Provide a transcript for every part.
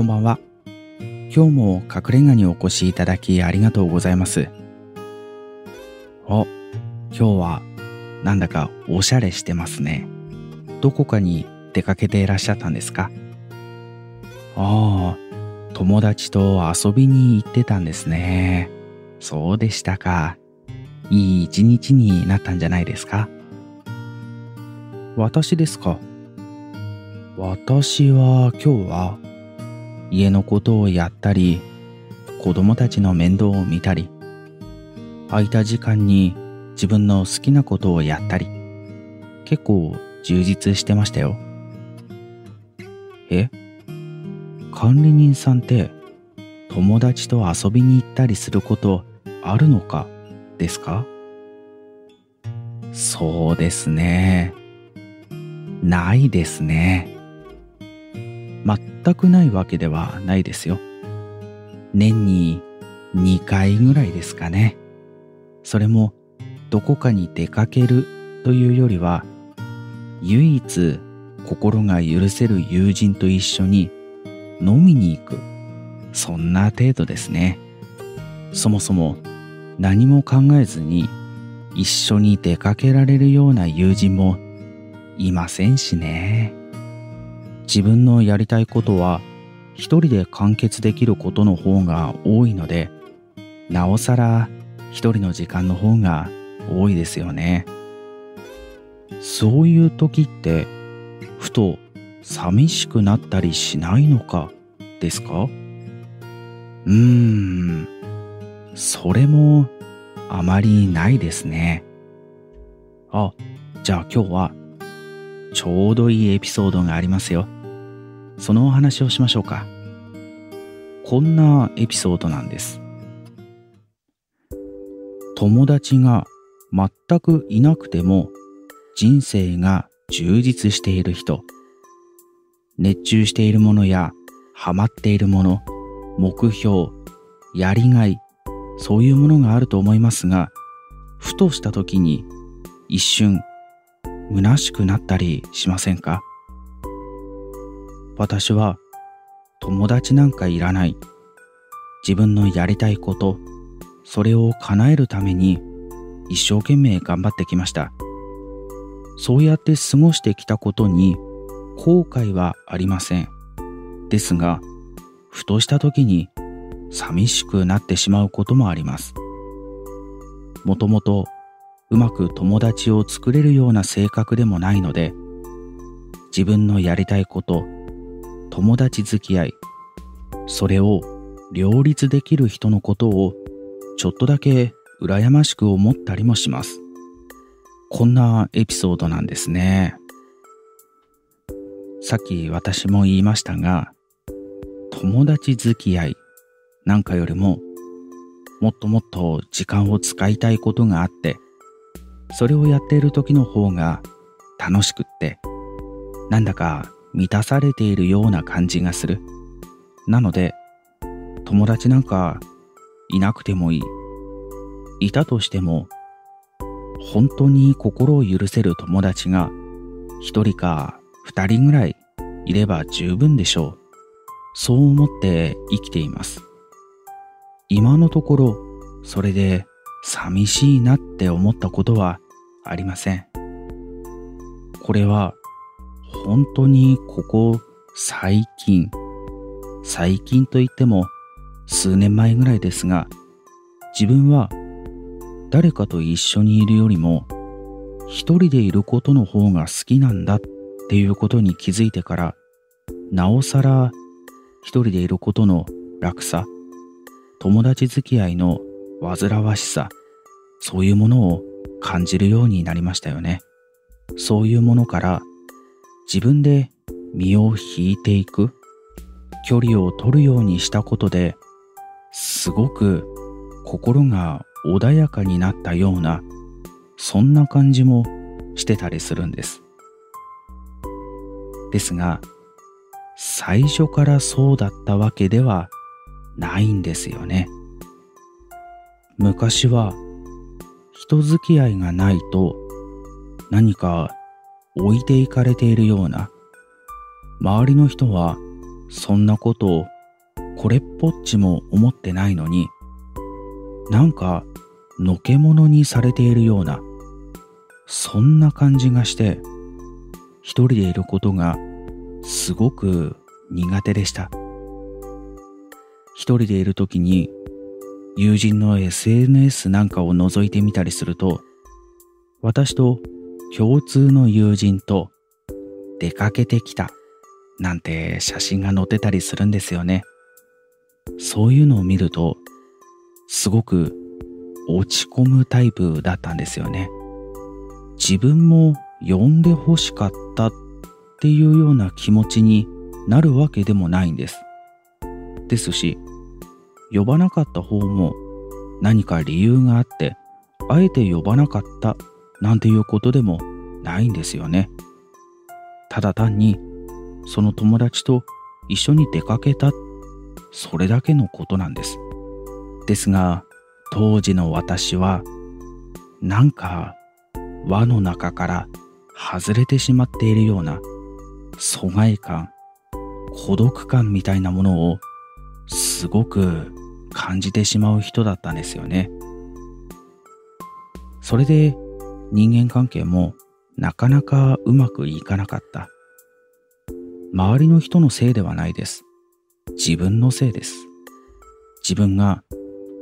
こんばんは。今日も隠れ家にお越しいただきありがとうございます。お、今日はなんだかおしゃれしてますね。どこかに出かけていらっしゃったんですか？ああ、友達と遊びに行ってたんですね。そうでしたか。いい一日になったんじゃないですか？私ですか私は今日は家のことをやったり子供たちの面倒を見たり空いた時間に自分の好きなことをやったり結構充実してましたよえ？管理人さんって友達と遊びに行ったりすることあるのか？ですか？そうですね。ないですね。全くないわけではないですよ。年に2回ぐらいですかね。それもどこかに出かけるというよりは、唯一心が許せる友人と一緒に飲みに行く。そんな程度ですね。そもそも何も考えずに一緒に出かけられるような友人もいませんしね。自分のやりたいことは一人で完結できることの方が多いので、なおさら一人の時間の方が多いですよね。そういう時って、ふと寂しくなったりしないのかですか？うーん、それもあまりないですね。あ、じゃあ今日はちょうどいいエピソードがありますよ。そのお話をしましょうか。こんなエピソードなんです。友達が全くいなくても人生が充実している人。熱中しているものやハマっているもの、目標、やりがい、そういうものがあると思いますが、ふとした時に一瞬虚しくなったりしませんか？私は友達なんかいらない。自分のやりたいこと、それを叶えるために一生懸命頑張ってきました。そうやって過ごしてきたことに後悔はありません。ですが、ふとした時に寂しくなってしまうこともあります。もともとうまく友達を作れるような性格でもないので、自分のやりたいこと、友達付き合い、それを両立できる人のことをちょっとだけ羨ましく思ったりもします。こんなエピソードなんですね。さっき私も言いましたが、友達付き合いなんかよりも、もっともっと時間を使いたいことがあって、それをやっている時の方が楽しくって、なんだか満たされているような感じがする。なので、友達なんかいなくてもいい。いたとしても、本当に心を許せる友達が一人か二人ぐらいいれば十分でしょう。そう思って生きています。今のところ、それで寂しいなって思ったことはありません。これは本当にここ最近、最近といっても数年前ぐらいですが、自分は誰かと一緒にいるよりも一人でいることの方が好きなんだっていうことに気づいてから、なおさら一人でいることの楽さ、友達付き合いの煩わしさ、そういうものを感じるようになりましたよね。そういうものから自分で身を引いていく、距離を取るようにしたことで、すごく心が穏やかになったような、そんな感じもしてたりするんです。ですが、最初からそうだったわけではないんですよね。昔は人付き合いがないと何か置いていかれているような周りの人はそんなことをこれっぽっちも思ってないのに、なんかのけものにされているような、そんな感じがして、一人でいることがすごく苦手でした。一人でいる時に友人の SNS なんかを覗いてみたりすると、私と共通の友人と出かけてきたなんて写真が載ってたりするんですよね。そういうのを見ると、すごく落ち込むタイプだったんですよね。自分も呼んで欲しかったっていうような気持ちになるわけでもないんです。ですし、呼ばなかった方も何か理由があって、あえて呼ばなかったなんていうことでもないんですよね。ただ単にその友達と一緒に出かけたそれだけのことなんです。ですが当時の私はなんか輪の中から外れてしまっているような疎外感孤独感みたいなものをすごく感じてしまう人だったんですよね。それで人間関係もなかなかうまくいかなかった。周りの人のせいではないです。自分のせいです。自分が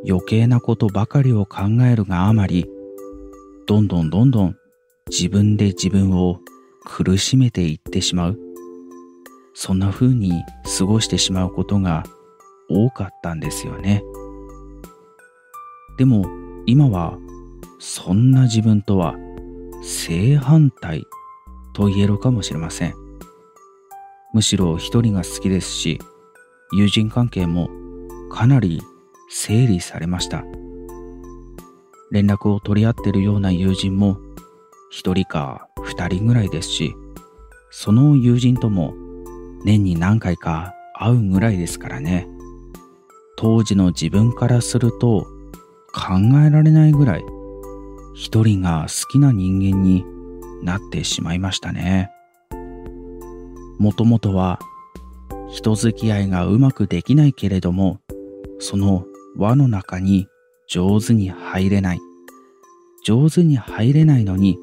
余計なことばかりを考えるがあまり、どんどんどんどん自分で自分を苦しめていってしまう。そんな風に過ごしてしまうことが多かったんですよね。でも今はそんな自分とは正反対と言えるかもしれません。むしろ一人が好きですし、友人関係もかなり整理されました。連絡を取り合ってるような友人も一人か二人ぐらいですし、その友人とも年に何回か会うぐらいですからね。当時の自分からすると考えられないぐらい一人が好きな人間になってしまいましたね。もともとは人付き合いがうまくできないけれども、その輪の中に上手に入れない。上手に入れないのに、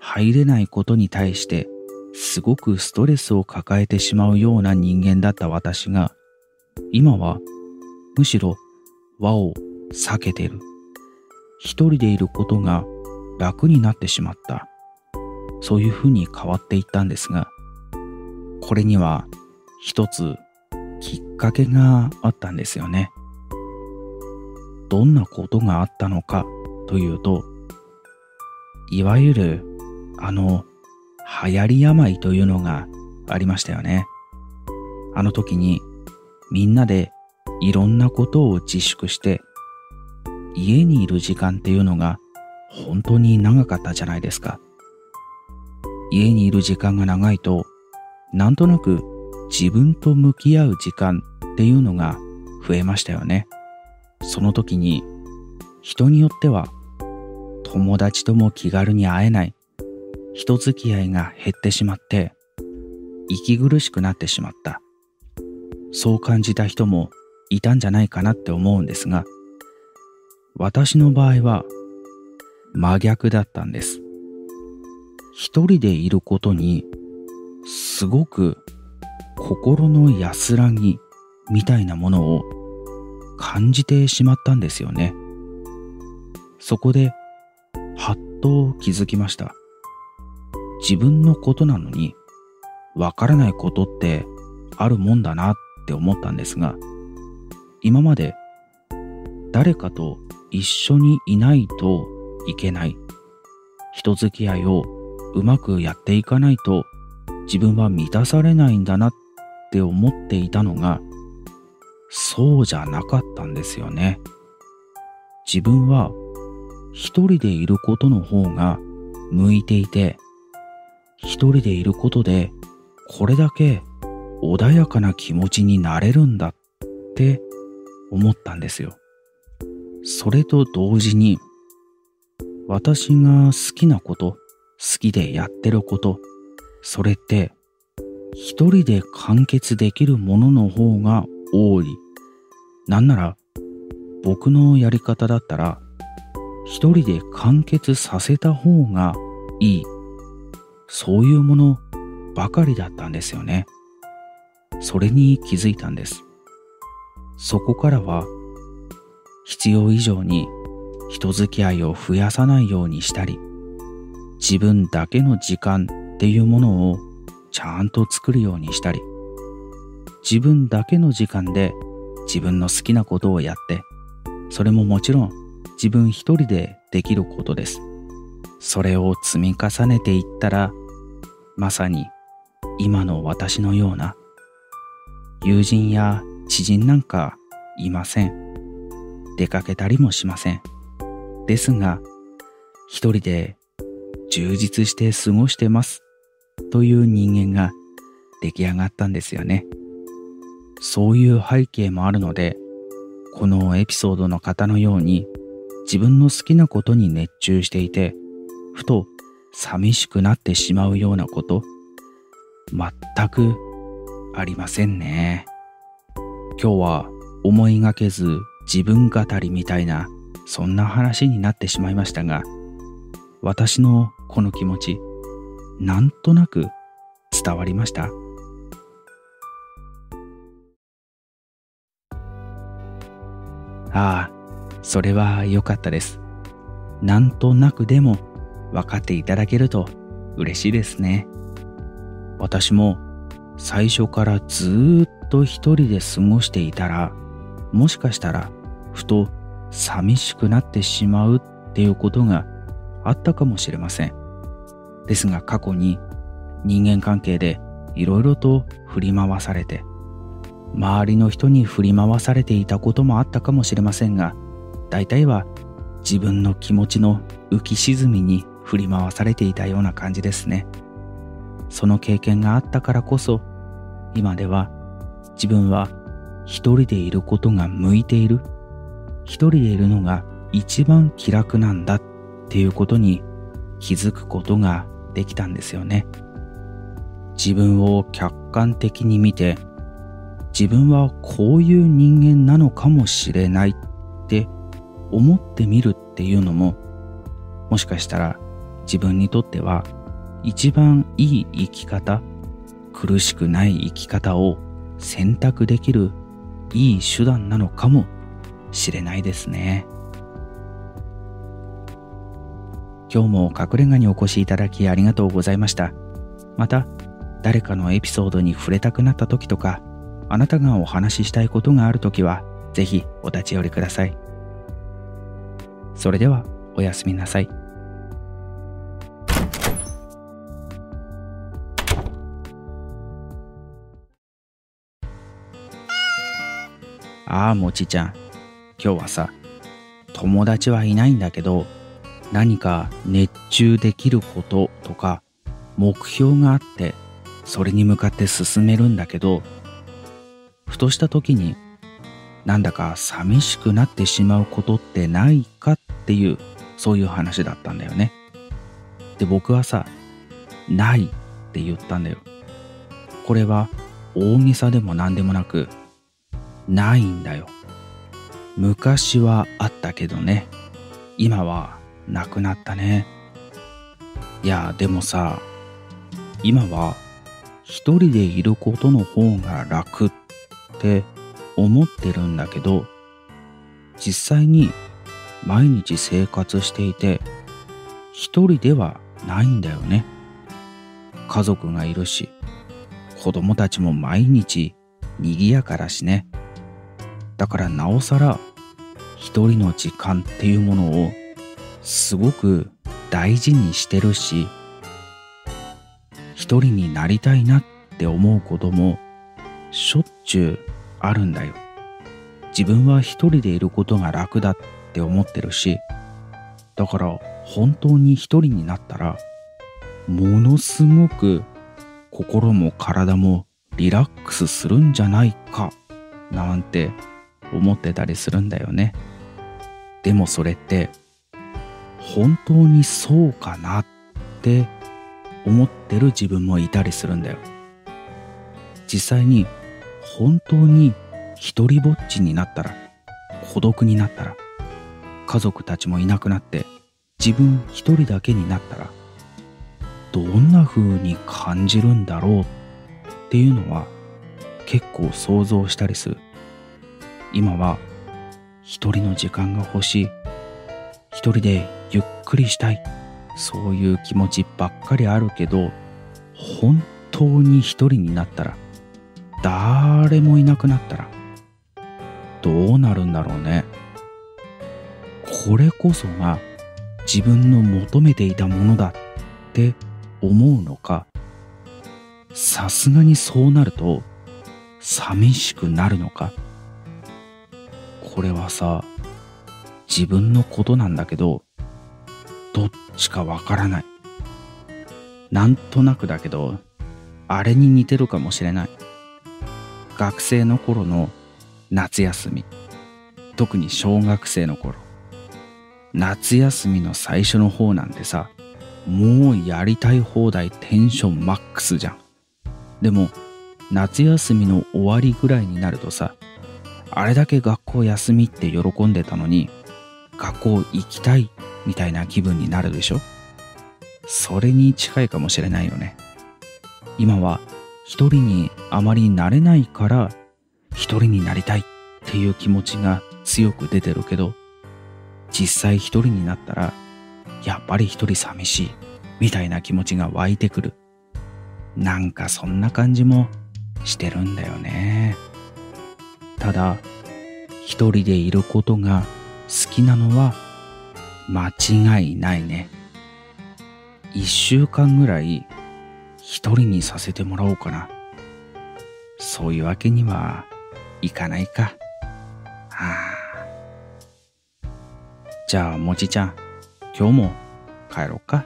入れないことに対してすごくストレスを抱えてしまうような人間だった私が、今はむしろ輪を避けてる。一人でいることが楽になってしまった。そういうふうに変わっていったんですが、これには一つきっかけがあったんですよね。どんなことがあったのかというと、いわゆるあの流行り病というのがありましたよね。あの時にみんなでいろんなことを自粛して家にいる時間っていうのが本当に長かったじゃないですか。家にいる時間が長いとなんとなく自分と向き合う時間っていうのが増えましたよね。その時に人によっては友達とも気軽に会えない人付き合いが減ってしまって息苦しくなってしまった。そう感じた人もいたんじゃないかなって思うんですが、私の場合は真逆だったんです。一人でいることにすごく心の安らぎみたいなものを感じてしまったんですよね。そこではっと気づきました。自分のことなのにわからないことってあるもんだなって思ったんですが、今まで誰かと一緒にいないといけない。人付き合いをうまくやっていかないと自分は満たされないんだなって思っていたのがそうじゃなかったんですよね。自分は一人でいることの方が向いていて一人でいることでこれだけ穏やかな気持ちになれるんだって思ったんですよ。それと同時に私が好きなこと、好きでやってること、それって一人で完結できるものの方が多い。なんなら僕のやり方だったら一人で完結させた方がいい。そういうものばかりだったんですよね。それに気づいたんです。そこからは必要以上に人付き合いを増やさないようにしたり、自分だけの時間っていうものをちゃんと作るようにしたり、自分だけの時間で自分の好きなことをやって、それももちろん自分一人でできることです。それを積み重ねていったら、まさに今の私のような友人や知人なんかいません。出かけたりもしません。ですが、一人で充実して過ごしてますという人間が出来上がったんですよね。そういう背景もあるので、このエピソードの方のように自分の好きなことに熱中していて、ふと寂しくなってしまうようなこと、全くありませんね。今日は思いがけず自分語りみたいなそんな話になってしまいましたが、私のこの気持ち、なんとなく伝わりました？ああ、それは良かったです。なんとなくでも分かっていただけると嬉しいですね。私も最初からずっと一人で過ごしていたら、もしかしたらふと寂しくなってしまうっていうことがあったかもしれません。ですが過去に人間関係でいろいろと振り回されて、周りの人に振り回されていたこともあったかもしれませんが、大体は自分の気持ちの浮き沈みに振り回されていたような感じですね。その経験があったからこそ、今では自分は一人でいることが向いている一人でいるのが一番気楽なんだっていうことに気づくことができたんですよね。自分を客観的に見て自分はこういう人間なのかもしれないって思ってみるっていうのももしかしたら自分にとっては一番いい生き方苦しくない生き方を選択できるいい手段なのかもしれないですね。今日も隠れ家にお越しいただきありがとうございました。また、誰かのエピソードに触れたくなった時とか、あなたがお話ししたいことがある時は、ぜひお立ち寄りください。それでは、おやすみなさい。ああ、もちちゃん。今日はさ、友達はいないんだけど、何か熱中できることとか、目標があって、それに向かって進めるんだけど、ふとした時に、なんだか寂しくなってしまうことってないかっていう、そういう話だったんだよね。で、僕はさ、ないって言ったんだよ。これは大げさでも何でもなく、ないんだよ。昔はあったけどね。今はなくなったね。いや、でもさ、今は一人でいることの方が楽って思ってるんだけど、実際に毎日生活していて、一人ではないんだよね。家族がいるし、子供たちも毎日賑やかだしね。だからなおさら一人の時間っていうものをすごく大事にしてるし一人になりたいなって思うこともしょっちゅうあるんだよ。自分は一人でいることが楽だって思ってるしだから本当に一人になったらものすごく心も体もリラックスするんじゃないかなんて思ってたりするんだよね。でもそれって本当にそうかなって思ってる自分もいたりするんだよ。実際に本当に一人ぼっちになったら孤独になったら家族たちもいなくなって自分一人だけになったらどんな風に感じるんだろうっていうのは結構想像したりする今は一人の時間が欲しい。一人でゆっくりしたい。そういう気持ちばっかりあるけど本当に一人になったら誰もいなくなったらどうなるんだろうね。これこそが自分の求めていたものだって思うのかさすがにそうなると寂しくなるのか。これはさ自分のことなんだけどどっちかわからない。なんとなくだけどあれに似てるかもしれない。学生の頃の夏休み。特に小学生の頃。夏休みの最初の方なんてさもうやりたい放題テンションマックスじゃん。でも夏休みの終わりぐらいになるとさあれだけ学校休みって喜んでたのに学校行きたいみたいな気分になるでしょ？それに近いかもしれないよね。今は一人にあまりなれないから一人になりたいっていう気持ちが強く出てるけど実際一人になったらやっぱり一人寂しいみたいな気持ちが湧いてくる。なんかそんな感じもしてるんだよね。ただ一人でいることが好きなのは間違いないね。一週間ぐらい一人にさせてもらおうかな。そういうわけにはいかないか。はあ。じゃあもちちゃん今日も帰ろうか。